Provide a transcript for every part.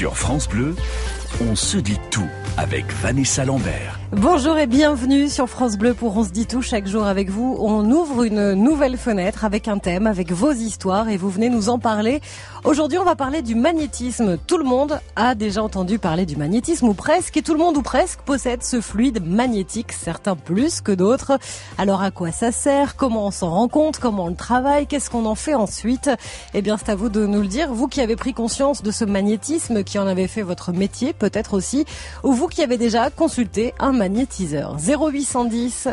Sur France Bleu, on se dit tout avec Vanessa Lambert. Bonjour et bienvenue sur France Bleu pour On se dit tout chaque jour avec vous. On ouvre une nouvelle fenêtre avec un thème, avec vos histoires et vous venez nous en parler. Aujourd'hui, on va parler du magnétisme. Tout le monde a déjà entendu parler du magnétisme ou presque et tout le monde ou presque possède ce fluide magnétique, certains plus que d'autres. Alors à quoi ça sert? Comment on s'en rend compte? Comment on le travaille? Qu'est-ce qu'on en fait ensuite? Eh bien, c'est à vous de nous le dire. Vous qui avez pris conscience de ce magnétisme, qui en avez fait votre métier peut-être aussi, ou vous qui avez déjà consulté un magnétiseur. 0810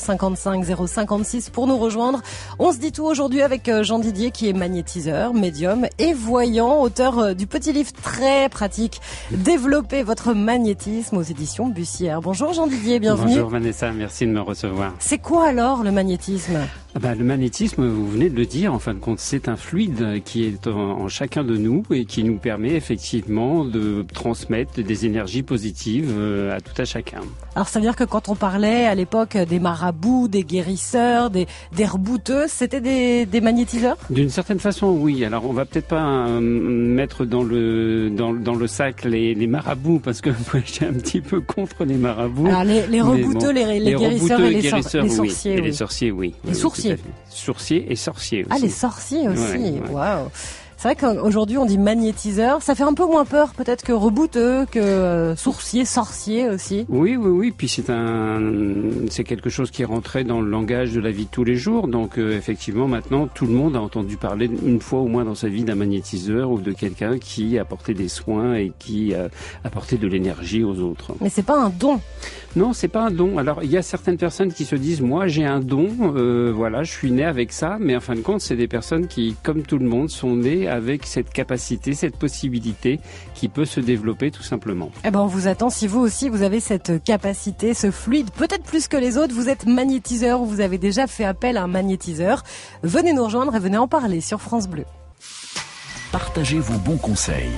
055 056 pour nous rejoindre. On se dit tout aujourd'hui avec euh, Jean Didier qui est magnétiseur, médium et voyant, auteur euh, du petit livre très pratique Développer votre magnétisme aux éditions Bussière. Bonjour Jean Didier, bienvenue. Bonjour Vanessa, merci de me recevoir. C'est quoi alors le magnétisme? Bah, le magnétisme, vous venez de le dire, en fin de compte, c'est un fluide qui est en, chacun de nous et qui nous permet effectivement de transmettre des énergies positives euh, à tout à chacun. Alors ça veut dire que quand on parlait à l'époque des marabouts, des guérisseurs, des, des rebouteuses, c'était des, des magnétiseurs? D'une certaine façon, oui. Alors on va peut-être pas euh, mettre dans le dans, dans le sac les, les marabouts parce que moi j'ai un petit peu contre les marabouts. Alors les, les rebouteux, les, les, guérisseurs et les, guérisseurs, sorciers, oui. Et les sorciers, oui. Les sourciers Sourciers et sorciers aussi. Ah, les sorciers aussi. Waouh. C'est vrai qu'aujourd'hui on dit magnétiseur, ça fait un peu moins peur peut-être que rebouteux, que euh, sourcier, sorcier aussi. Oui, oui, oui. Puis c'est un, c'est quelque chose qui est rentré dans le langage de la vie de tous les jours. Donc euh, effectivement maintenant tout le monde a entendu parler une fois au moins dans sa vie d'un magnétiseur ou de quelqu'un qui apportait des soins et qui a apportait de l'énergie aux autres. Mais c'est pas un don. Non, c'est pas un don. Alors il y a certaines personnes qui se disent moi j'ai un don, euh, voilà, je suis né avec ça. Mais en fin de compte, c'est des personnes qui, comme tout le monde, sont nées avec cette capacité, cette possibilité qui peut se développer tout simplement. Eh ben, on vous attend si vous aussi vous avez cette capacité, ce fluide, peut-être plus que les autres, vous êtes magnétiseur ou vous avez déjà fait appel à un magnétiseur. Venez nous rejoindre et venez en parler sur France Bleu. Partagez vos bons conseils.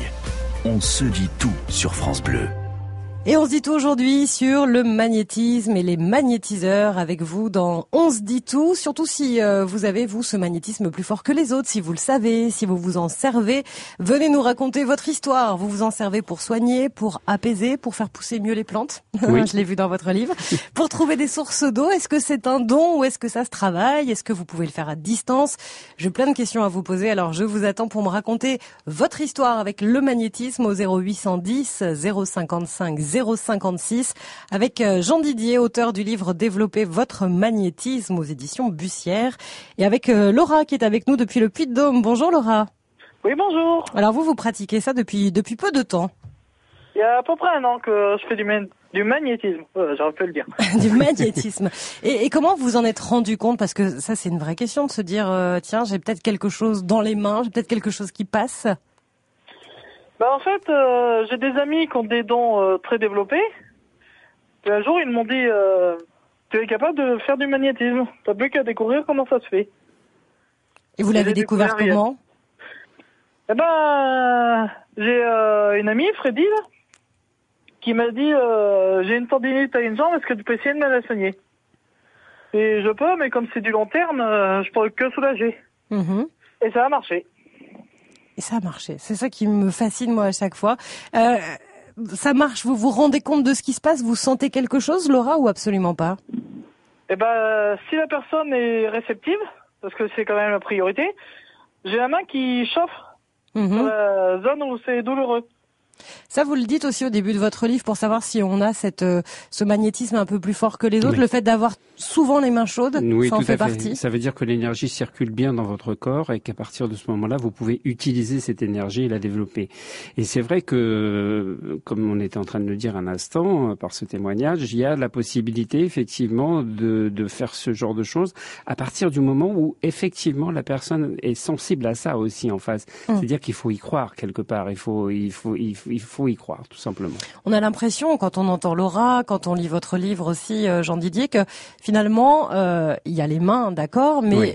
On se dit tout sur France Bleu. Et on se dit tout aujourd'hui sur le magnétisme et les magnétiseurs avec vous dans On se dit tout, surtout si euh, vous avez, vous, ce magnétisme plus fort que les autres, si vous le savez, si vous vous en servez. Venez nous raconter votre histoire. Vous vous en servez pour soigner, pour apaiser, pour faire pousser mieux les plantes. Oui. Je l'ai vu dans votre livre. pour trouver des sources d'eau, est-ce que c'est un don ou est-ce que ça se travaille? Est-ce que vous pouvez le faire à distance? J'ai plein de questions à vous poser, alors je vous attends pour me raconter votre histoire avec le magnétisme au 0810 055 056 avec euh, Jean Didier, auteur du livre Développer votre magnétisme aux éditions Bussière et avec euh, Laura qui est avec nous depuis le Puy-de-Dôme. Bonjour Laura. Oui, bonjour. Alors vous, vous pratiquez ça depuis, depuis peu de temps? Il y a à peu près un an que je fais du, du magnétisme, euh, j'aurais pu le dire. du magnétisme. Et, et, comment vous en êtes rendu compte? Parce que ça, c'est une vraie question de se dire, tiens, j'ai peut-être quelque chose dans les mains, j'ai peut-être quelque chose qui passe. Bah en fait, euh, j'ai des amis qui ont des dons euh, très développés. Et un jour, ils m'ont dit, euh, tu es capable de faire du magnétisme. T'as plus qu'à découvrir comment ça se fait. Et vous l'avez découvert, découvert comment Eh ben, j'ai une amie, Freddy, là, qui m'a dit, j'ai une tendinite à une jambe, est-ce que tu peux essayer de me la soigner? Et je peux, mais comme c'est du long terme, je peux que soulager. Mhm. Et ça a marché. Et ça a marché. C'est ça qui me fascine moi à chaque fois. Euh, ça marche. Vous vous rendez compte de ce qui se passe? Vous sentez quelque chose, Laura, ou absolument pas? Eh ben, si la personne est réceptive, parce que c'est quand même la priorité, j'ai la main qui chauffe Mhm. dans la zone où c'est douloureux. Ça, vous le dites aussi au début de votre livre pour savoir si on a cette, euh, ce magnétisme un peu plus fort que les autres. Oui. Le fait d'avoir souvent les mains chaudes, Oui, ça en tout fait à fait. partie. Ça veut dire que l'énergie circule bien dans votre corps et qu'à partir de ce moment-là, vous pouvez utiliser cette énergie et la développer. Et c'est vrai que, comme on était en train de le dire un instant euh, par ce témoignage, il y a la possibilité effectivement de, de faire ce genre de choses à partir du moment où effectivement la personne est sensible à ça aussi en face. Mm. C'est-à-dire qu'il faut y croire quelque part. Il faut, il faut, il faut, il faut y croire tout simplement. On a l'impression, quand on entend Laura, quand on lit votre livre aussi, euh, Jean Didier, que finalement, euh, il y a les mains, d'accord, mais Oui.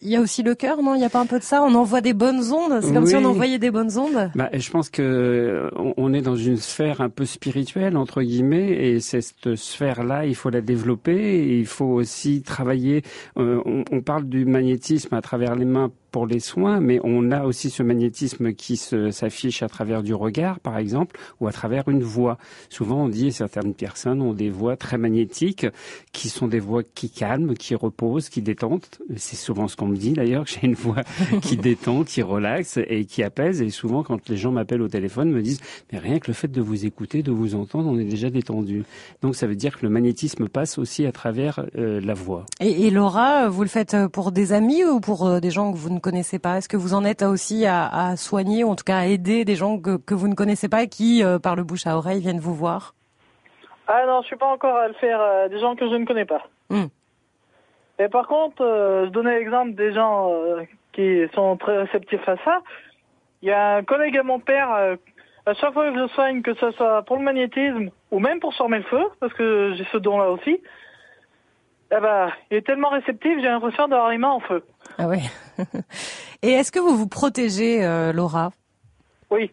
il y a aussi le cœur, non? Il n'y a pas un peu de ça? On envoie des bonnes ondes? C'est comme si on envoyait des bonnes ondes? Bah, je pense que euh, on- on est dans une sphère un peu spirituelle entre guillemets, et cette sphère-là, il faut la développer. Et il faut aussi travailler. euh, on, on parle du magnétisme à travers les mains pour les soins, mais on a aussi ce magnétisme qui s'affiche à travers du regard, par exemple, ou à travers une voix. Souvent, on dit certaines personnes ont des voix très magnétiques, qui sont des voix qui calment, qui reposent, qui détendent. C'est souvent ce qu'on me dit d'ailleurs, que j'ai une voix qui détend, qui relaxe et qui apaise. Et souvent, quand les gens m'appellent au téléphone, me disent mais rien que le fait de vous écouter, de vous entendre, on est déjà détendu. Donc ça veut dire que le magnétisme passe aussi à travers euh, la voix. Et, et, Laura, vous le faites pour des amis ou pour euh, des gens que vous ne connaissez pas Est-ce que vous en êtes aussi à, à, soigner, ou en tout cas à aider des gens que, que vous ne connaissez pas et qui, euh, par le bouche à oreille, viennent vous voir? Ah non, je suis pas encore à le faire des gens que je ne connais pas. Hmm. Et par contre, je donnais l'exemple des gens qui sont très réceptifs à ça. Il y a un collègue à mon père, euh, à chaque fois que je soigne, que ce soit pour le magnétisme ou même pour sortir le feu, parce que j'ai ce don-là aussi, eh ben, il est tellement réceptif, j'ai l'impression d'avoir les mains en feu. Ah oui. Et est-ce que vous vous protégez, euh, Laura? Oui.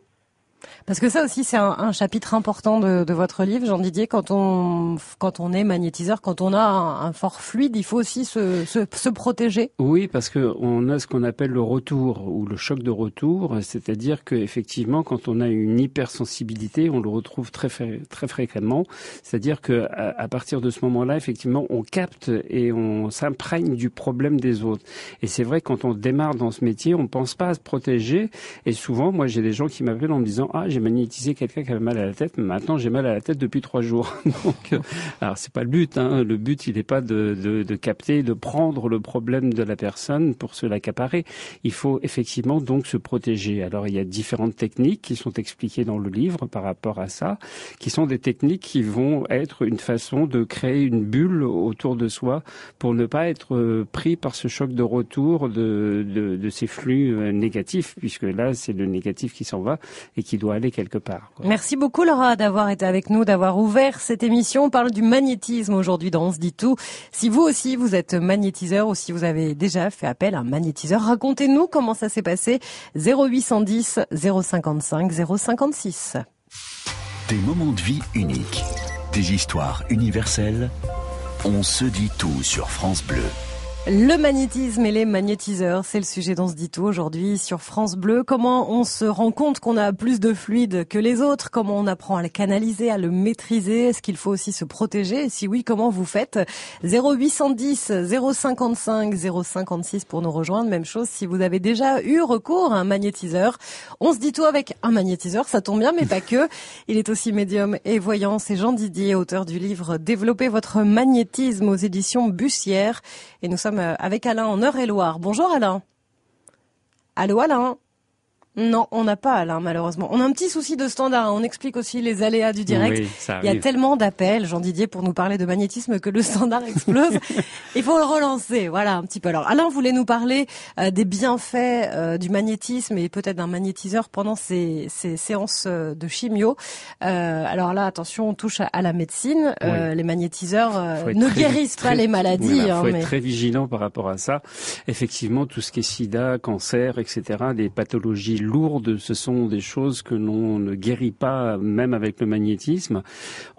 Parce que ça aussi, c'est un, chapitre important de, votre livre, Jean Didier. Quand on quand on est magnétiseur, quand on a un, fort fluide, il faut aussi se, se, protéger. Oui, parce que on a ce qu'on appelle le retour ou le choc de retour, c'est-à-dire que effectivement, quand on a une hypersensibilité, on le retrouve très très fréquemment. C'est-à-dire que à, partir de ce moment-là, effectivement, on capte et on s'imprègne du problème des autres. Et c'est vrai quand on démarre dans ce métier, on pense pas à se protéger. Et souvent, moi, j'ai des gens qui m'appellent en me disant ah j'ai magnétisé quelqu'un qui avait mal à la tête, maintenant j'ai mal à la tête depuis trois jours. Donc, euh, alors c'est pas le but. Hein. Le but il n'est pas de, capter, de prendre le problème de la personne pour se l'accaparer. Il faut effectivement donc se protéger. Alors il y a différentes techniques qui sont expliquées dans le livre par rapport à ça, qui sont des techniques qui vont être une façon de créer une bulle autour de soi pour ne pas être euh, pris par ce choc de retour de, de, de ces flux euh, négatifs, puisque là c'est le négatif qui s'en va et qui doit aller quelque part. Merci beaucoup Laura d'avoir été avec nous, d'avoir ouvert cette émission. On parle du magnétisme aujourd'hui dans On se dit tout. Si vous aussi vous êtes magnétiseur ou si vous avez déjà fait appel à un magnétiseur, racontez-nous comment ça s'est passé. 0810 055 056. Des moments de vie uniques, des histoires universelles. On se dit tout sur France Bleu. Le magnétisme et les magnétiseurs, c'est le sujet dont se dit tout aujourd'hui sur France Bleu. Comment on se rend compte qu'on a plus de fluide que les autres? Comment on apprend à le canaliser, à le maîtriser? Est-ce qu'il faut aussi se protéger? Si oui, comment vous faites? 0810 055 056 pour nous rejoindre. Même chose si vous avez déjà eu recours à un magnétiseur. On se dit tout avec un magnétiseur, ça tombe bien, mais pas que. Il est aussi médium et voyant. C'est Jean Didier, auteur du livre Développer votre magnétisme aux éditions Bussière. Et nous sommes euh, avec Alain en Eure-et-Loire. Bonjour Alain. Allô Alain non, on n'a pas Alain malheureusement. On a un petit souci de standard. Hein. On explique aussi les aléas du direct. Il y a tellement d'appels, Jean Didier, pour nous parler de magnétisme que le standard explose. Il faut le relancer. Voilà un petit peu. Alors Alain voulait nous parler euh, des bienfaits euh, du magnétisme et peut-être d'un magnétiseur pendant ces, séances euh, de chimio. alors là, attention, on touche à, la médecine. Les magnétiseurs ne guérissent pas les maladies. Il faut hein, être très vigilant par rapport à ça. Effectivement, tout ce qui est SIDA, cancer, etc., les pathologies lourdes, ce sont des choses que l'on ne guérit pas même avec le magnétisme.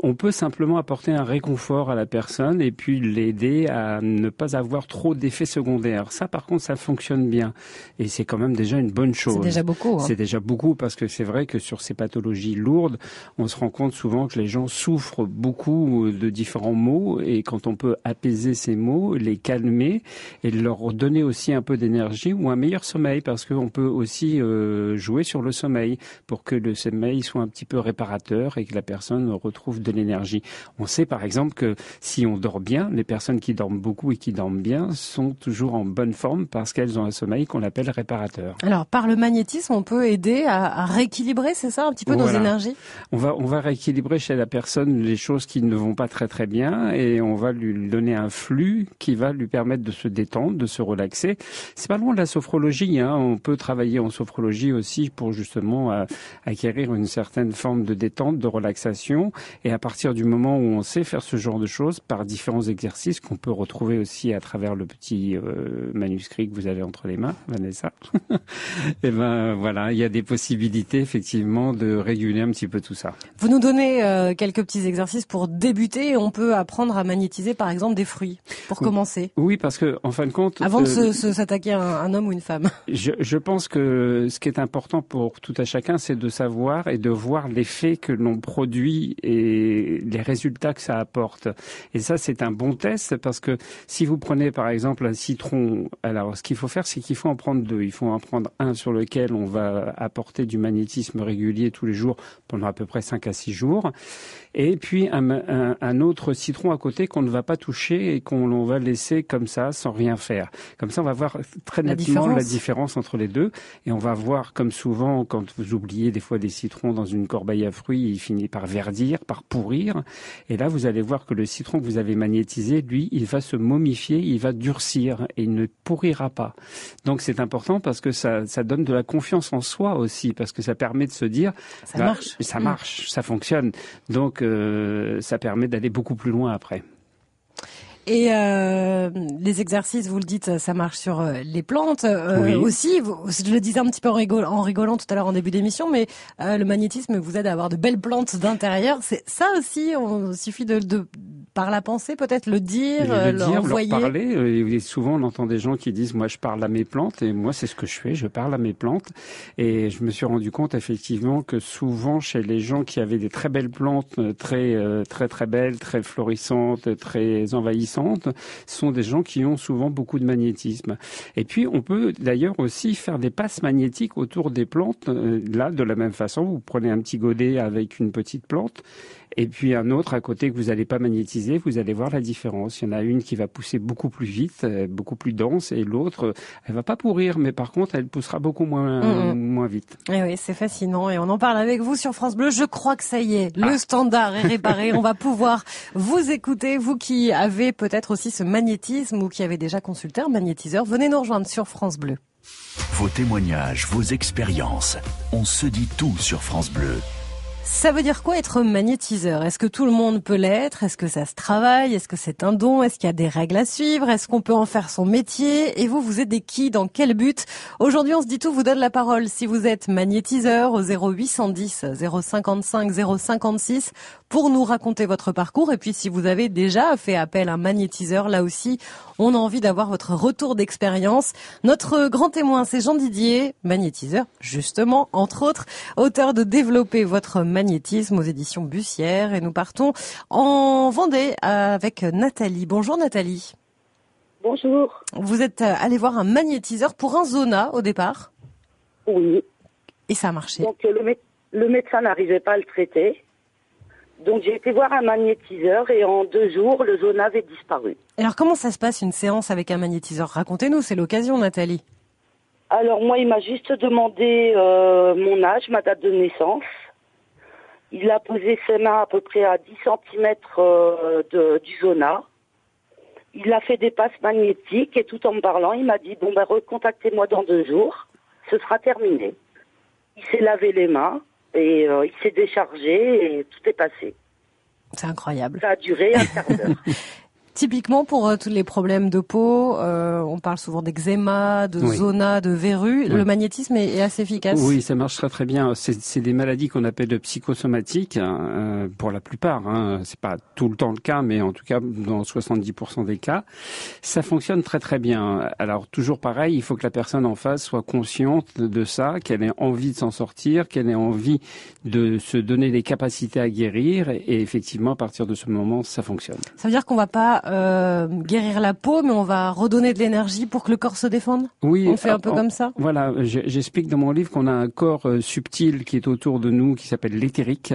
On peut simplement apporter un réconfort à la personne et puis l'aider à ne pas avoir trop d'effets secondaires. Ça, par contre, ça fonctionne bien et c'est quand même déjà une bonne chose. C'est déjà beaucoup. Hein. C'est déjà beaucoup parce que c'est vrai que sur ces pathologies lourdes, on se rend compte souvent que les gens souffrent beaucoup de différents maux et quand on peut apaiser ces maux, les calmer et leur donner aussi un peu d'énergie ou un meilleur sommeil parce qu'on peut aussi euh, jouer sur le sommeil pour que le sommeil soit un petit peu réparateur et que la personne retrouve de l'énergie. On sait par exemple que si on dort bien, les personnes qui dorment beaucoup et qui dorment bien sont toujours en bonne forme parce qu'elles ont un sommeil qu'on appelle réparateur. Alors par le magnétisme, on peut aider à, rééquilibrer, c'est ça, un petit peu nos énergies? On va on va rééquilibrer chez la personne les choses qui ne vont pas très très bien et on va lui donner un flux qui va lui permettre de se détendre, de se relaxer. C'est pas loin de la sophrologie, hein. on peut travailler en sophrologie aussi pour justement acquérir une certaine forme de détente, de relaxation. Et à partir du moment où on sait faire ce genre de choses par différents exercices qu'on peut retrouver aussi à travers le petit manuscrit que vous avez entre les mains, Vanessa. et eh ben voilà, il y a des possibilités effectivement de réguler un petit peu tout ça. Vous nous donnez euh, quelques petits exercices pour débuter. On peut apprendre à magnétiser par exemple des fruits pour commencer. Oui, parce que en fin de compte, avant de euh, s'attaquer à un, homme ou une femme. Je, je, pense que ce qui est important pour tout à chacun, c'est de savoir et de voir l'effet que l'on produit et les résultats que ça apporte. Et ça, c'est un bon test parce que si vous prenez par exemple un citron, alors ce qu'il faut faire, c'est qu'il faut en prendre deux. Il faut en prendre un sur lequel on va apporter du magnétisme régulier tous les jours pendant à peu près 5 à 6 jours. Et puis un, un, un autre citron à côté qu'on ne va pas toucher et qu'on va laisser comme ça sans rien faire. Comme ça, on va voir très nettement la différence entre les deux. Et on va voir, comme souvent, quand vous oubliez des fois des citrons dans une corbeille à fruits, il finit par verdir, par pourrir. Et là, vous allez voir que le citron que vous avez magnétisé, lui, il va se momifier, il va durcir et il ne pourrira pas. Donc c'est important parce que ça, ça donne de la confiance en soi aussi, parce que ça permet de se dire ça marche, ça marche, ça fonctionne. Donc euh, ça permet d'aller beaucoup plus loin après. Et euh, les exercices, vous le dites, ça marche sur euh, les plantes euh, aussi. je le disais un petit peu en, en rigolant tout à l'heure en début d'émission, mais euh, le magnétisme vous aide à avoir de belles plantes d'intérieur. C'est ça aussi. On suffit de, de par la pensée peut-être le dire, le dire, leur parler. Et souvent on entend des gens qui disent moi je parle à mes plantes et moi c'est ce que je fais, je parle à mes plantes. Et je me suis rendu compte effectivement que souvent chez les gens qui avaient des très belles plantes, très très très belles, très florissantes, très envahissantes sont des gens qui ont souvent beaucoup de magnétisme. Et puis, on peut d'ailleurs aussi faire des passes magnétiques autour des plantes. Euh, là, de la même façon, vous prenez un petit godet avec une petite plante et puis un autre à côté que vous n'allez pas magnétiser, vous allez voir la différence. Il y en a une qui va pousser beaucoup plus vite, euh, beaucoup plus dense, et l'autre, elle va pas pourrir, mais par contre, elle poussera beaucoup moins, mm, mm. moins vite. Et eh oui, c'est fascinant, et on en parle avec vous sur France Bleu. Je crois que ça y est, le ah. standard est réparé. on va pouvoir vous écouter, vous qui avez peut-être aussi ce magnétisme ou qui avez déjà consulté un magnétiseur. Venez nous rejoindre sur France Bleu. Vos témoignages, vos expériences, on se dit tout sur France Bleu. Ça veut dire quoi être magnétiseur? Est-ce que tout le monde peut l'être? Est-ce que ça se travaille? Est-ce que c'est un don? Est-ce qu'il y a des règles à suivre? Est-ce qu'on peut en faire son métier? Et vous, vous aidez qui? Dans quel but? Aujourd'hui, on se dit tout, vous donne la parole. Si vous êtes magnétiseur au 0810 055 056 pour nous raconter votre parcours. Et puis si vous avez déjà fait appel à un magnétiseur, là aussi, on a envie d'avoir votre retour d'expérience. Notre grand témoin, c'est Jean Didier, magnétiseur, justement, entre autres, auteur de Développer votre magnétisme aux éditions Bussière. Et nous partons en Vendée avec Nathalie. Bonjour Nathalie. Bonjour. Vous êtes allé voir un magnétiseur pour un zona au départ Oui. Et ça a marché Donc le, le médecin n'arrivait pas à le traiter. Donc j'ai été voir un magnétiseur et en deux jours, le zona avait disparu. Alors comment ça se passe une séance avec un magnétiseur? Racontez-nous, c'est l'occasion Nathalie. Alors moi, il m'a juste demandé euh, mon âge, ma date de naissance. Il a posé ses mains à peu près à 10 cm euh, de, du zona. Il a fait des passes magnétiques et tout en me parlant, il m'a dit, bon ben recontactez-moi dans deux jours, ce sera terminé. Il s'est lavé les mains, et euh, il s'est déchargé et tout est passé. C'est incroyable. Ça a duré un quart d'heure. Typiquement pour euh, tous les problèmes de peau, euh, on parle souvent d'eczéma, de zona, de verrues. Le magnétisme est, assez efficace. Oui, ça marche très très bien. C'est des maladies qu'on appelle psychosomatiques hein, euh, pour la plupart. Hein. C'est pas tout le temps le cas, mais en tout cas dans 70% des cas, ça fonctionne très très bien. Alors toujours pareil, il faut que la personne en face soit consciente de ça, qu'elle ait envie de s'en sortir, qu'elle ait envie de se donner les capacités à guérir. Et effectivement, à partir de ce moment, ça fonctionne. Ça veut dire qu'on va pas euh, guérir la peau, mais on va redonner de l'énergie pour que le corps se défende Oui. On fait un peu comme ça? Voilà, j'explique dans mon livre qu'on a un corps euh, subtil qui est autour de nous, qui s'appelle l'éthérique,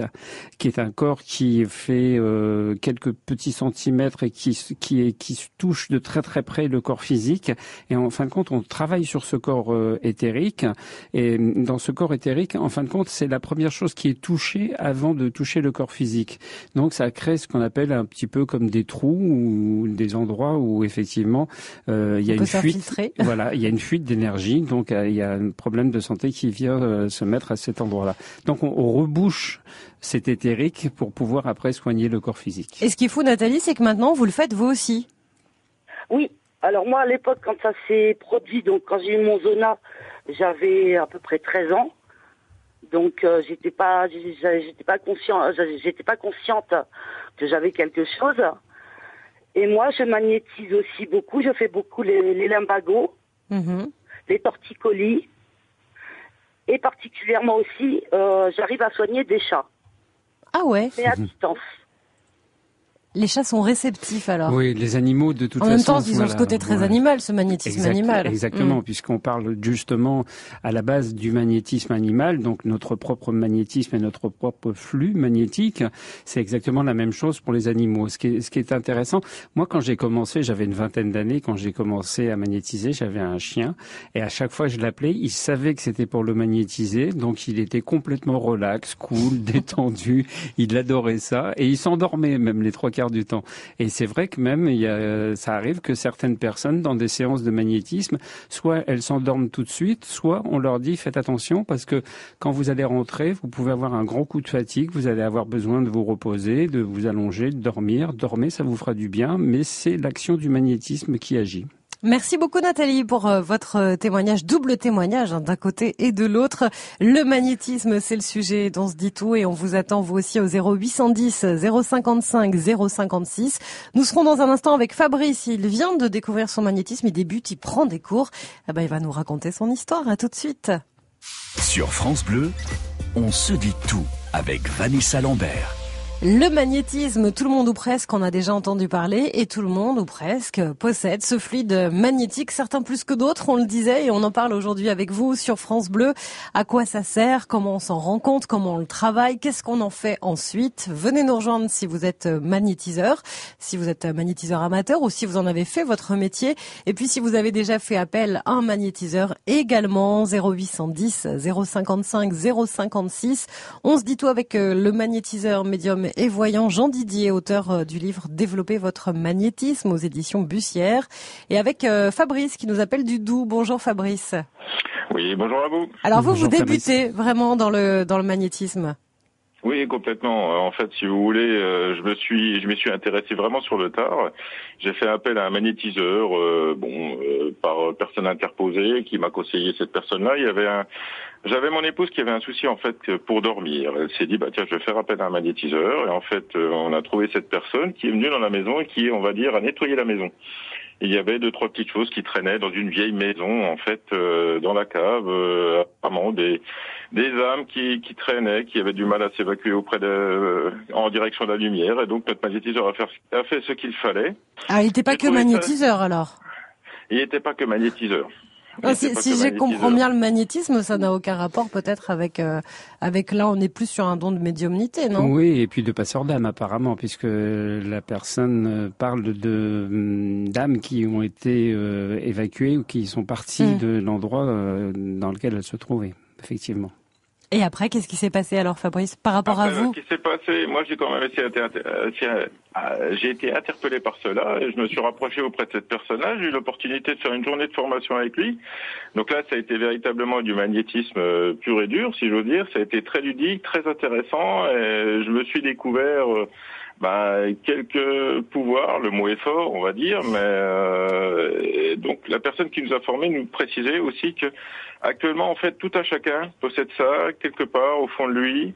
qui est un corps qui fait euh, quelques petits centimètres et qui, qui, est, qui touche de très très près le corps physique. Et en fin de compte, on travaille sur ce corps éthérique. Et dans ce corps éthérique, en fin de compte, c'est la première chose qui est touchée avant de toucher le corps physique. Donc ça crée ce qu'on appelle un petit peu comme des trous ou des endroits où effectivement euh, il y a une fuite. Voilà, il y a une fuite d'énergie, donc il y a un problème de santé qui vient se mettre à cet endroit-là. Donc on, on rebouche cet éthérique pour pouvoir après soigner le corps physique. Et ce qui est fou, Nathalie, c'est que maintenant vous le faites vous aussi. Oui. Alors moi, à l'époque, quand ça s'est produit, donc quand j'ai eu mon zona, j'avais à peu près 13 ans. Donc euh, j'étais pas, j'étais pas conscient, j'étais pas consciente que j'avais quelque chose. Et moi, je magnétise aussi beaucoup. Je fais beaucoup les, les limbagos, mm-hmm. les torticolis, et particulièrement aussi, euh, j'arrive à soigner des chats. Ah ouais. Mais à distance. Les chats sont réceptifs alors. Oui, les animaux de toute façon. En même temps, ils ont ce côté très animal, ce magnétisme animal. Exactement, mm. puisqu'on parle justement à la base du magnétisme animal, donc notre propre magnétisme et notre propre flux magnétique, c'est exactement la même chose pour les animaux. Ce qui est, ce qui est intéressant, moi quand j'ai commencé, j'avais une vingtaine d'années, quand j'ai commencé à magnétiser, j'avais un chien, et à chaque fois je l'appelais, il savait que c'était pour le magnétiser, donc il était complètement relax, cool, détendu, il adorait ça, et il s'endormait même les trois du temps. Et c'est vrai que même, ça arrive que certaines personnes, dans des séances de magnétisme, soit elles s'endorment tout de suite, soit on leur dit faites attention parce que quand vous allez rentrer, vous pouvez avoir un grand coup de fatigue, vous allez avoir besoin de vous reposer, de vous allonger, de dormir. Dormez, ça vous fera du bien, mais c'est l'action du magnétisme qui agit. Merci beaucoup Nathalie pour euh, votre euh, témoignage, double témoignage hein, d'un côté et de l'autre. Le magnétisme, c'est le sujet dont se dit tout et on vous attend vous aussi au 0810 055 056. Nous serons dans un instant avec Fabrice. Il vient de découvrir son magnétisme, il débute, il prend des cours. Eh ben, il va nous raconter son histoire. À tout de suite. Sur France Bleu, on se dit tout avec Vanessa Lambert. Le magnétisme, tout le monde ou presque en a déjà entendu parler et tout le monde ou presque possède ce fluide magnétique, certains plus que d'autres, on le disait et on en parle aujourd'hui avec vous sur France Bleu. À quoi ça sert? Comment on s'en rend compte? Comment on le travaille? Qu'est-ce qu'on en fait ensuite? Venez nous rejoindre si vous êtes magnétiseur, si vous êtes magnétiseur amateur ou si vous en avez fait votre métier. Et puis si vous avez déjà fait appel à un magnétiseur également 0810 055 056. On se dit tout avec euh, le magnétiseur médium et voyant Jean Didier, auteur euh, du livre Développer votre magnétisme aux éditions Bussière, et avec euh, Fabrice qui nous appelle du Doubs. Bonjour Fabrice. Oui, bonjour à vous. Alors vous, vous débutez vraiment dans le dans le magnétisme. Oui, complètement. En fait, si vous voulez, euh, je me suis, je me suis intéressé vraiment sur le tard. J'ai fait appel à un magnétiseur, bon, par personne interposée, qui m'a conseillé cette personne-là. Il y avait un, j'avais mon épouse qui avait un souci en fait pour dormir. Elle s'est dit bah tiens je vais faire appel à un magnétiseur et en fait euh, on a trouvé cette personne qui est venue dans la maison et qui on va dire a nettoyé la maison. il y avait deux trois petites choses qui traînaient dans une vieille maison en fait euh, dans la cave euh, apparemment des des âmes qui, qui traînaient qui avaient du mal à s'évacuer auprès de en direction de la lumière et donc notre magnétiseur a fait, a fait ce qu'il fallait. Ah il n'était pas que magnétiseur alors? Il n'était pas que magnétiseur. Ah, si, si je comprends bien le magnétisme, ça n'a aucun rapport peut-être avec euh, avec là on est plus sur un don de médiumnité, non? Oui, et puis de passeur d'âme apparemment, puisque la personne euh, parle de hum, d'âmes qui ont été euh, évacuées ou qui sont parties hmm. de l'endroit dans lequel elles se trouvaient, effectivement. Et après, qu'est-ce qui s'est passé alors, Fabrice, par rapport à vous Ce qui s'est passé, moi, j'ai quand même essayé, j'ai été interpellé par cela et je me suis rapproché auprès de cette personne-là. J'ai eu l'opportunité de faire une journée de formation avec lui. Donc là, ça a été véritablement du magnétisme euh, pur et dur, si j'ose dire. Ça a été très ludique, très intéressant et je me suis découvert euh, bah, quelques pouvoirs, le mot est fort, on va dire, mais euh, donc la personne qui nous a formés nous précisait aussi que actuellement, en fait, tout à chacun possède ça quelque part au fond de lui,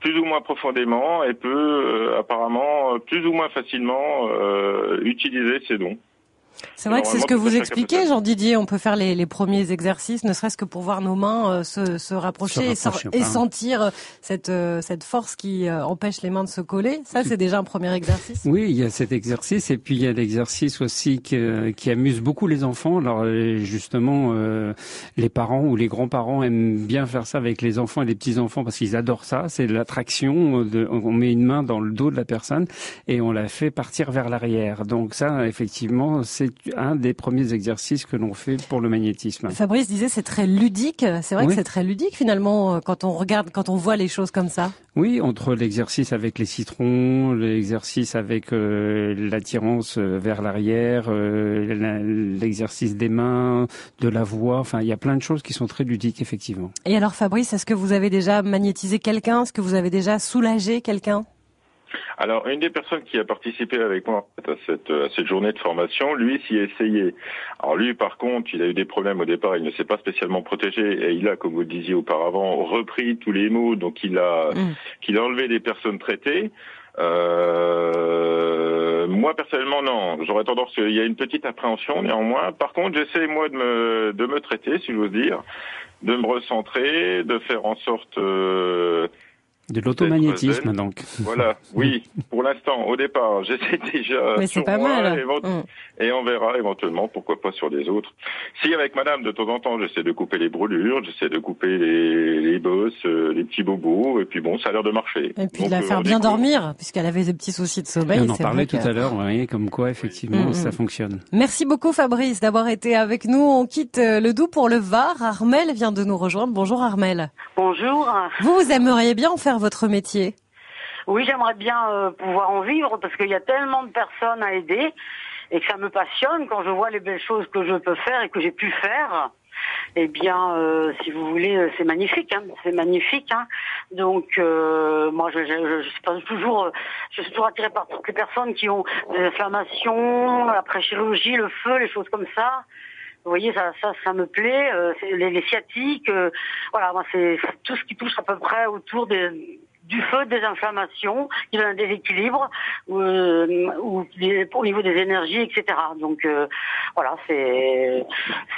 plus ou moins profondément, et peut euh, apparemment plus ou moins facilement euh, utiliser ses dons. C'est vrai que c'est ce que vous expliquez, Jean Didier. On peut faire les, les premiers exercices, ne serait-ce que pour voir nos mains euh, se, se, rapprocher, et, sentir euh, cette, euh, cette force qui empêche les mains de se coller. Ça, c'est déjà un premier exercice. Oui, il y a cet exercice, et puis il y a l'exercice aussi qui, qui amuse beaucoup les enfants. Alors justement, les parents ou les grands-parents aiment bien faire ça avec les enfants et les petits-enfants parce qu'ils adorent ça. C'est l'attraction. On met une main dans le dos de la personne et on la fait partir vers l'arrière. Donc ça, effectivement, c'est un des premiers exercices que l'on fait pour le magnétisme. Fabrice disait c'est très ludique. C'est vrai que c'est très ludique finalement euh, quand on regarde, quand on voit les choses comme ça. Oui, entre l'exercice avec les citrons, l'exercice avec euh, l'attirance euh, vers l'arrière, l'exercice des mains, de la voix. Enfin, il y a plein de choses qui sont très ludiques effectivement. Et alors Fabrice, est-ce que vous avez déjà magnétisé quelqu'un? Est-ce que vous avez déjà soulagé quelqu'un? Alors, une des personnes qui a participé avec moi à cette, à cette journée de formation, lui s'y a essayé. Alors lui, par contre, il a eu des problèmes au départ, il ne s'est pas spécialement protégé et il a, comme vous le disiez auparavant, repris tous les mots, donc il a, mm. qu'il a enlevé des personnes traitées. Euh, moi personnellement non, j'aurais tendance, il y a une petite appréhension néanmoins. Par contre, j'essaie moi de me de me traiter, si j'ose dire, de me recentrer, de faire en sorte euh, de l'automagnétisme, donc. Voilà, oui, pour l'instant, au départ, j'essaie déjà Mais c'est pas mal. Mm. Et on verra éventuellement, pourquoi pas sur des autres. Si avec madame, de temps en temps, j'essaie de couper les brûlures, j'essaie de couper les, les bosses, euh, les petits bobos, et puis bon, ça a l'air de marcher. Et puis de la euh, faire bien dormir, puisqu'elle avait des petits soucis de sommeil. on en parlait tout à l'heure, vous voyez, comme quoi, effectivement, mm, ça mm. fonctionne. Merci beaucoup, Fabrice, d'avoir été avec nous. On quitte euh, le Doubs pour le Var. Armel vient de nous rejoindre. Bonjour, Armel. Bonjour. Vous, vous aimeriez bien en faire votre métier Oui, j'aimerais bien euh, pouvoir en vivre parce qu'il y a tellement de personnes à aider et ça me passionne quand je vois les belles choses que je peux faire et que j'ai pu faire. Eh bien, euh, si vous voulez, euh, c'est magnifique, hein, c'est magnifique. Hein. Donc, moi, je, je, je, toujours, je suis toujours attirée par toutes les personnes qui ont des inflammations, la chirurgie, le feu, les choses comme ça. Vous voyez, ça, ça, ça me plaît. Euh, les, les, sciatiques, euh, voilà, moi c'est tout ce qui touche à peu près autour des, du feu, des inflammations, qui donne un déséquilibre, euh, ou au niveau des énergies, etc. Donc euh, voilà, c'est,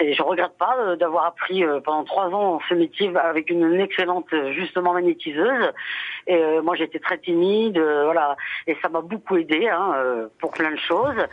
je regrette pas d'avoir appris pendant trois ans ce métier avec une excellente justement magnétiseuse. Et moi j'étais très timide, voilà, et ça m'a beaucoup aidé hein, pour plein de choses.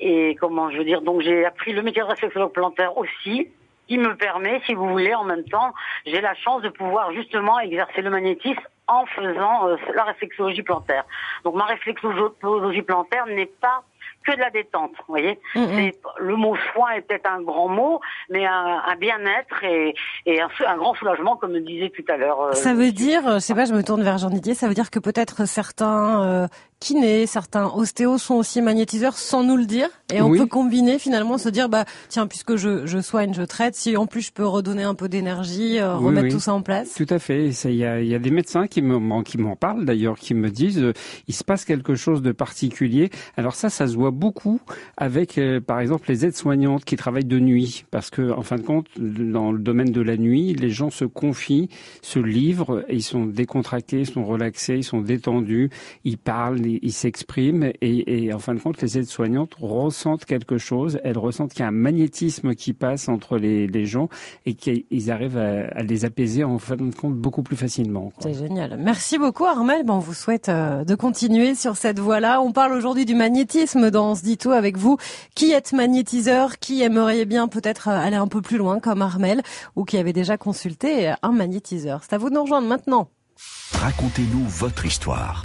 Et comment je veux dire, donc j'ai appris le métier de réflexologue plantaire aussi, qui me permet, si vous voulez, en même temps, j'ai la chance de pouvoir justement exercer le magnétisme en faisant euh, la réflexologie plantaire. Donc ma réflexologie plantaire n'est pas que de la détente, vous voyez. Mm. Le mot soin est peut-être un grand mot, mais un, bien-être et, et un, un, grand soulagement, comme me disait tout à l'heure. Euh, ça veut dire, je sais pas, je me tourne vers Jean Didier, ça veut dire que peut-être certains euh, kinés, certains ostéos sont aussi magnétiseurs sans nous le dire. Et on peut combiner finalement, se dire, bah tiens, puisque je, je soigne, je traite, si en plus je peux redonner un peu d'énergie, euh, remettre tout ça en place. Tout à fait. Il y a, y a, des médecins qui m'en qui m'en parlent d'ailleurs, qui me disent, euh, il se passe quelque chose de particulier. Alors ça, ça se voit beaucoup avec, euh, par exemple, les aides-soignantes qui travaillent de nuit, parce que en fin de compte, dans le domaine de la nuit, les gens se confient, se livrent, et ils sont décontractés, ils sont relaxés, ils sont détendus, ils parlent ils s'expriment et, en fin de compte, les aides-soignantes ressentent quelque chose. Elles ressentent qu'il y a un magnétisme qui passe entre les, gens et qu'ils arrivent à, les apaiser en fin de compte beaucoup plus facilement. C'est génial. Merci beaucoup Armel. Bon, on vous souhaite euh, de continuer sur cette voie-là. On parle aujourd'hui du magnétisme dans ce dit tout avec vous. Qui êtes magnétiseur? Qui aimerait bien peut-être euh, aller un peu plus loin comme Armel ou qui avait déjà consulté un magnétiseur? C'est à vous de nous rejoindre maintenant. Racontez-nous votre histoire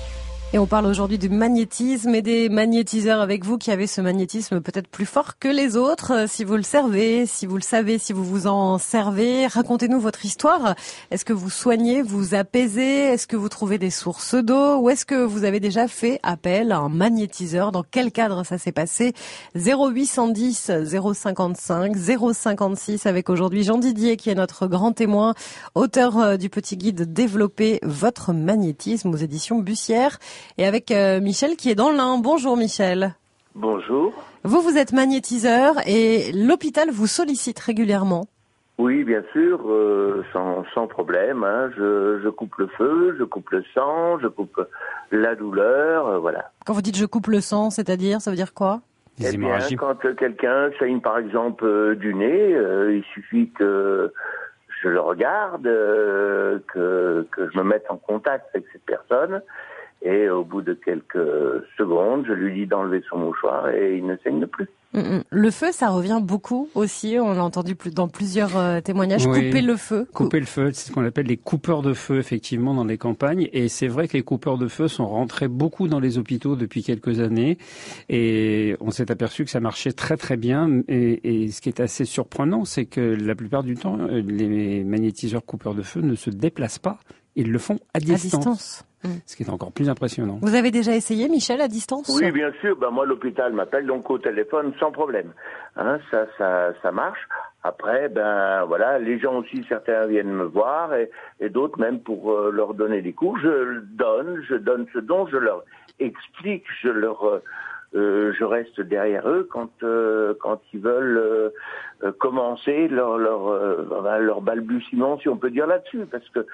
Et on parle aujourd'hui du magnétisme et des magnétiseurs avec vous qui avez ce magnétisme peut-être plus fort que les autres. Euh, si vous le servez, si vous le savez, si vous vous en servez, racontez-nous votre histoire. Est-ce que vous soignez, vous apaisez? Est-ce que vous trouvez des sources d'eau? Ou est-ce que vous avez déjà fait appel à un magnétiseur? Dans quel cadre ça s'est passé? 0810 055 056 avec aujourd'hui Jean Didier qui est notre grand témoin, auteur euh, du petit guide Développer votre magnétisme aux éditions Bussière et avec euh, Michel qui est dans l'Ain. Bonjour Michel. Bonjour. Vous, vous êtes magnétiseur et l'hôpital vous sollicite régulièrement. Oui, bien sûr, euh, sans, problème. Hein. Je, coupe le feu, je coupe le sang, je coupe la douleur, euh, voilà. Quand vous dites je coupe le sang, c'est-à-dire, ça veut dire quoi? Eh bien, quand quelqu'un saigne par exemple du nez, il suffit que je le regarde, que, que je me mette en contact avec cette personne, et au bout de quelques secondes, je lui dis d'enlever son mouchoir et il ne saigne plus. Mm, mm. Le feu, ça revient beaucoup aussi. On l'a entendu dans plusieurs euh, témoignages. Couper le feu. Couper le feu, c'est ce qu'on appelle les coupeurs de feu, effectivement, dans les campagnes. Et c'est vrai que les coupeurs de feu sont rentrés beaucoup dans les hôpitaux depuis quelques années. Et on s'est aperçu que ça marchait très très bien. Et, et ce qui est assez surprenant, c'est que la plupart du temps, euh, les magnétiseurs coupeurs de feu ne se déplacent pas. Ils le font à distance. À distance. Mm. Ce qui est encore plus impressionnant. Vous avez déjà essayé, Michel, à distance Oui, bien sûr. Ben, moi, l'hôpital m'appelle donc au téléphone sans problème. Hein, ça, ça, ça marche. Après, ben voilà, les gens aussi, certains viennent me voir et, et d'autres même pour euh, leur donner des cours. Je donne, je donne ce dont je leur explique, je leur, euh, euh je reste derrière eux quand euh, quand ils veulent commencer leur leur ben, leur balbutiement, si on peut dire là-dessus, parce que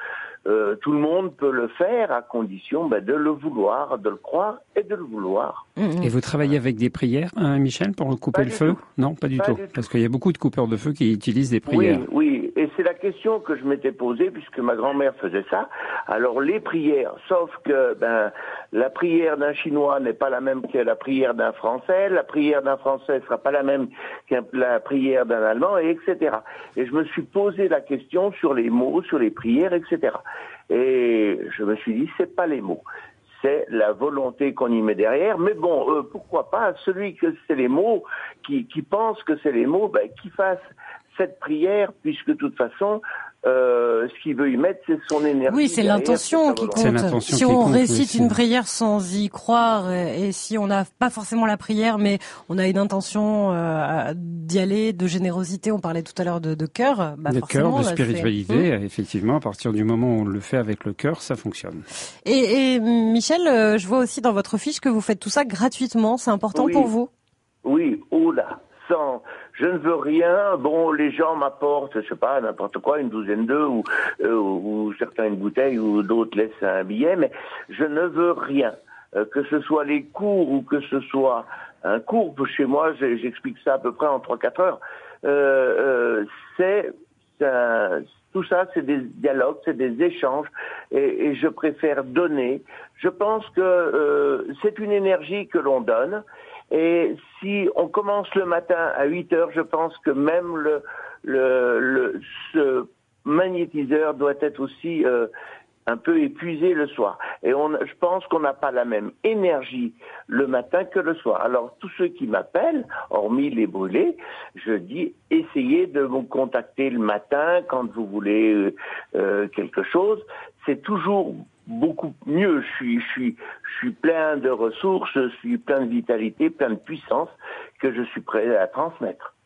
euh, tout le monde peut le faire à condition bah, de le vouloir, de le croire et de le vouloir. Mmh, mmh. Et vous travaillez avec des prières, hein, Michel, pour couper le feu Non, pas, du, tout. Parce qu'il y a beaucoup de coupeurs de feu qui utilisent des prières. Oui, oui. Et c'est la question que je m'étais posée puisque ma grand-mère faisait ça. Alors les prières, sauf que ben la prière d'un Chinois n'est pas la même que la prière d'un Français, la prière d'un Français sera pas la même que la prière d'un Allemand, et etc. Et je me suis posé la question sur les mots, sur les prières, etc. Et je me suis dit, c'est pas les mots, c'est la volonté qu'on y met derrière. Mais bon, euh, pourquoi pas celui que c'est les mots, qui, qui pense que c'est les mots, ben, qui fasse cette prière, puisque de toute façon, euh, ce qu'il veut y mettre, c'est son énergie. Oui, c'est l'intention qui compte. Si on récite une prière sans y croire, et, si on n'a pas forcément la prière, mais on a une intention euh, d'y aller, de générosité, on parlait tout à l'heure de, de cœur. Bah de cœur, de spiritualité, hum. effectivement, à partir du moment où on le fait avec le cœur, ça fonctionne. Et, et Michel, euh, je vois aussi dans votre fiche que vous faites tout ça gratuitement. C'est important pour vous? Oui, oula, sans je ne veux rien. Bon, les gens m'apportent, je sais pas, n'importe quoi, une douzaine d'œufs ou, euh, ou certains une bouteille ou d'autres laissent un billet, mais je ne veux rien. Euh, que ce soit les cours ou que ce soit un cours, chez moi, j'explique ça à peu près en 3-4 heures. Euh, c'est tout ça, c'est des dialogues, c'est des échanges, et, et, je préfère donner. Je pense que c'est une énergie que l'on donne, et si on commence le matin à 8 heures, je pense que même le, le, le ce magnétiseur doit être aussi euh, un peu épuisé le soir. Et on, je pense qu'on n'a pas la même énergie le matin que le soir. Alors tous ceux qui m'appellent, hormis les brûlés, je dis essayez de me contacter le matin quand vous voulez euh, euh quelque chose. C'est toujours beaucoup mieux. Je suis, je suis, plein de ressources, je suis plein de vitalité, plein de puissance que je suis prêt à transmettre.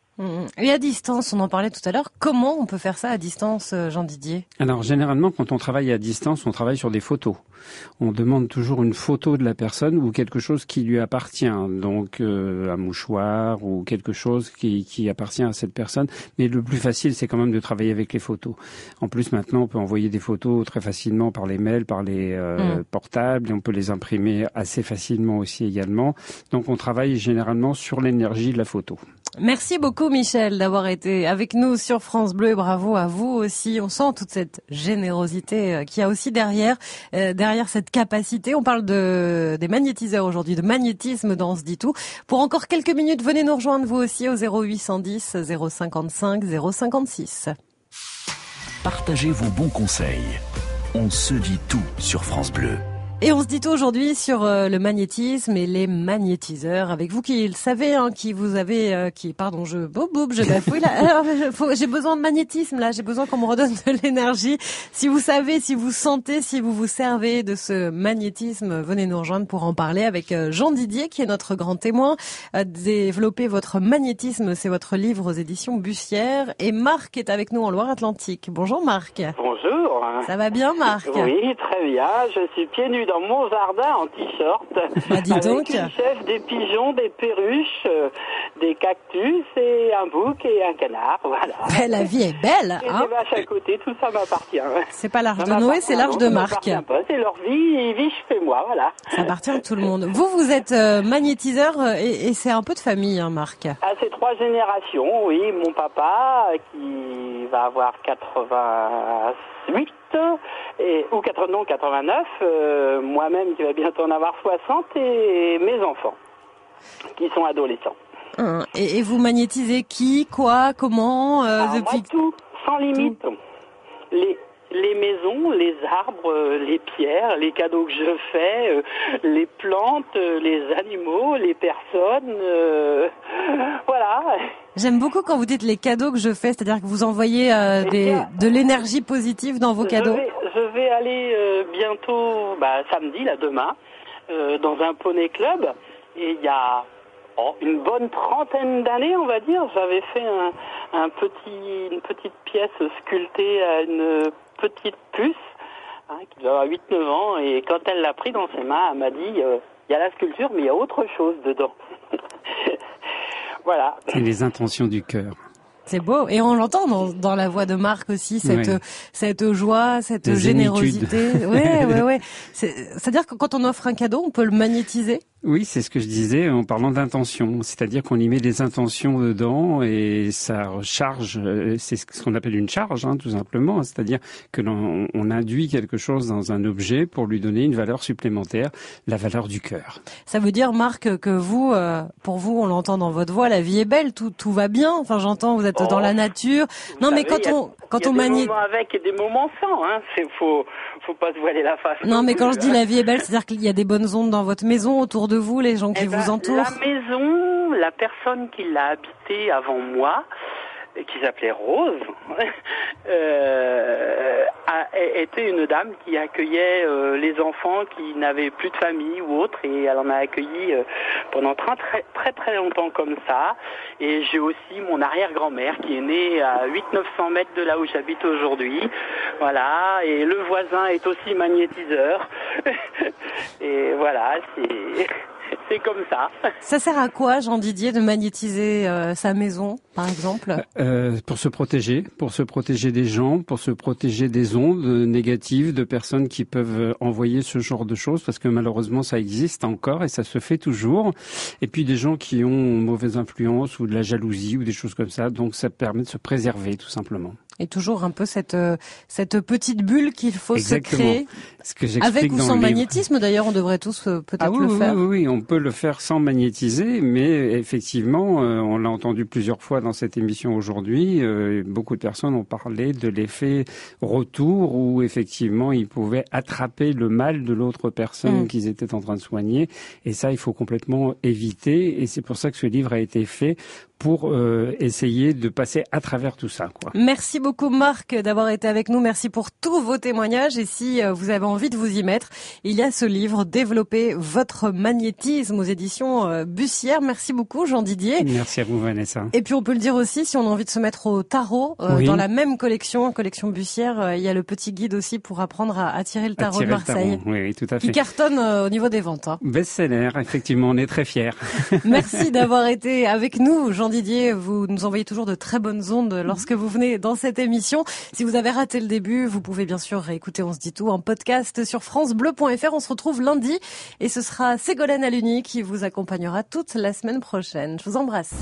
Et à distance, on en parlait tout à l'heure, comment on peut faire ça à distance, euh, Jean Didier Alors généralement, quand on travaille à distance, on travaille sur des photos. On demande toujours une photo de la personne ou quelque chose qui lui appartient, donc euh, un mouchoir ou quelque chose qui, qui appartient à cette personne. Mais le plus facile, c'est quand même de travailler avec les photos. En plus, maintenant, on peut envoyer des photos très facilement par les mails, par les euh, mm. portables, et on peut les imprimer assez facilement aussi également. Donc on travaille généralement sur l'énergie de la photo. Merci beaucoup Michel d'avoir été avec nous sur France Bleu. Bravo à vous aussi. On sent toute cette générosité euh, qu'il y a aussi derrière, euh, derrière cette capacité. On parle de des magnétiseurs aujourd'hui, de magnétisme dans ce dit tout. Pour encore quelques minutes, venez nous rejoindre vous aussi au 0810 055 056. Partagez vos bons conseils. On se dit tout sur France Bleu. Et on se dit tout aujourd'hui sur euh, le magnétisme et les magnétiseurs. Avec vous qui le savez, hein, qui vous avez, euh, qui, pardon, je boum boum, je bafouille là. Alors, j'ai besoin de magnétisme là. J'ai besoin qu'on me redonne de l'énergie. Si vous savez, si vous sentez, si vous vous servez de ce magnétisme, venez nous rejoindre pour en parler avec euh, Jean Didier, qui est notre grand témoin. Développer votre magnétisme, c'est votre livre aux éditions Bussière. Et Marc est avec nous en Loire-Atlantique. Bonjour Marc. Bonjour. Ça va bien Marc Oui, très bien. Je suis pieds nus dans mon jardin en t-shirt. Bah, dis avec une chef, des pigeons, des perruches, euh, des cactus et un bouc et un canard. Voilà. Eh, la vie est belle. Et hein des vaches à côté, tout ça m'appartient. C'est pas l'arche de Noé, c'est l'arche de Marc. C'est leur vie, ils vivent chez moi, voilà. Ça appartient à tout le monde. Vous, vous êtes euh, magnétiseur euh, et, et c'est un peu de famille, hein, Marc. Ah, c'est trois générations, oui. Mon papa, qui va avoir 88 et, ou 80, non, 89, euh, moi-même qui vais bientôt en avoir 60 et mes enfants qui sont adolescents. Hein, Et, et vous magnétisez qui, quoi, comment, euh, Alors, depuis moi, tout, sans limite. Les, les maisons, les arbres, euh, les pierres, les cadeaux que je fais, euh, les plantes, euh, les animaux, les personnes. euh, voilà. J'aime beaucoup quand vous dites les cadeaux que je fais, c'est-à-dire que vous envoyez euh, des, de l'énergie positive dans vos cadeaux. Je vais, je vais aller euh, bientôt, bah, samedi, là, demain, euh, dans un poney club. Et il y a oh, une bonne trentaine d'années, on va dire, j'avais fait un, un petit, une petite pièce sculptée à une petite puce hein, qui doit avoir 8-9 ans. Et quand elle l'a pris dans ses mains, elle m'a dit, euh, il y a la sculpture, mais il y a autre chose dedans. voilà. C'est les intentions du cœur. C'est beau. Et on l'entend dans, dans la voix de Marc aussi, cette, Ouais. cette joie, cette générosité. Ouais, ouais, ouais. C'est- C'est-à-dire que quand on offre un cadeau, on peut le magnétiser. Oui, c'est ce que je disais en parlant d'intention, c'est-à-dire qu'on y met des intentions dedans et ça recharge, euh, c'est ce qu'on appelle une charge, hein, tout simplement, c'est-à-dire que l'on on induit quelque chose dans un objet pour lui donner une valeur supplémentaire, la valeur du cœur. Ça veut dire, Marc, que vous, euh, pour vous, on l'entend dans votre voix, la vie est belle, tout, tout va bien. Enfin, j'entends, vous êtes Oh. dans la nature. Non, mais quand a- on, quand il y a on des magnétise. moments avec et des moments sans, hein. C'est faut, faut pas se voiler la face. Non, mais quand je dis la vie est belle, c'est-à-dire qu'il y a des bonnes ondes dans votre maison, autour de vous, les gens qui Eh ben, vous entourent. La maison, la personne qui l'a habitée avant moi, qui s'appelait Rose, euh, a, était une dame qui accueillait euh, les enfants qui n'avaient plus de famille ou autre, et elle en a accueilli euh, pendant très, très très très longtemps comme ça. Et j'ai aussi mon arrière-grand-mère qui est née à 800-900 mètres de là où j'habite aujourd'hui. Voilà, et le voisin est aussi magnétiseur. et voilà, c'est... C'est comme ça. Ça sert à quoi, Jean Didier, de magnétiser euh, sa maison, par exemple? Euh, pour se protéger, pour se protéger des gens, pour se protéger des ondes négatives de personnes qui peuvent envoyer ce genre de choses, parce que malheureusement ça existe encore et ça se fait toujours. Et puis des gens qui ont une mauvaise influence ou de la jalousie ou des choses comme ça, donc ça permet de se préserver tout simplement. Et toujours un peu cette euh, cette petite bulle qu'il faut Exactement. se créer. Ce que Avec ou sans magnétisme, d'ailleurs, on devrait tous euh, peut-être Ah oui, le oui, faire. oui, oui, on peut le faire sans magnétiser, mais effectivement, euh, on l'a entendu plusieurs fois dans cette émission aujourd'hui, beaucoup de personnes ont parlé de l'effet retour où effectivement ils pouvaient attraper le mal de l'autre personne Mm. qu'ils étaient en train de soigner, et ça il faut complètement éviter, et c'est pour ça que ce livre a été fait pour euh, essayer de passer à travers tout ça. Quoi. Merci beaucoup Marc d'avoir été avec nous. Merci pour tous vos témoignages. Et si euh, vous avez envie de vous y mettre, il y a ce livre Développer votre magnétisme aux éditions euh, Bussière. Merci beaucoup Jean Didier. Merci à vous Vanessa. Et puis on peut le dire aussi, si on a envie de se mettre au tarot, euh, Oui. dans la même collection, collection Bussière, euh, il y a le petit guide aussi pour apprendre à, à tirer le tarot de tarot. Marseille. Oui, tout à Qui fait. cartonne euh, au niveau des ventes. hein. Best-seller, effectivement, on est très fiers. Merci d'avoir été avec nous, Jean Didier. Vous nous envoyez toujours de très bonnes ondes lorsque vous venez dans cette émission. Si vous avez raté le début, vous pouvez bien sûr réécouter On se dit tout en podcast sur francebleu.fr. On se retrouve lundi et ce sera Ségolène Aluni qui vous accompagnera toute la semaine prochaine. Je vous embrasse.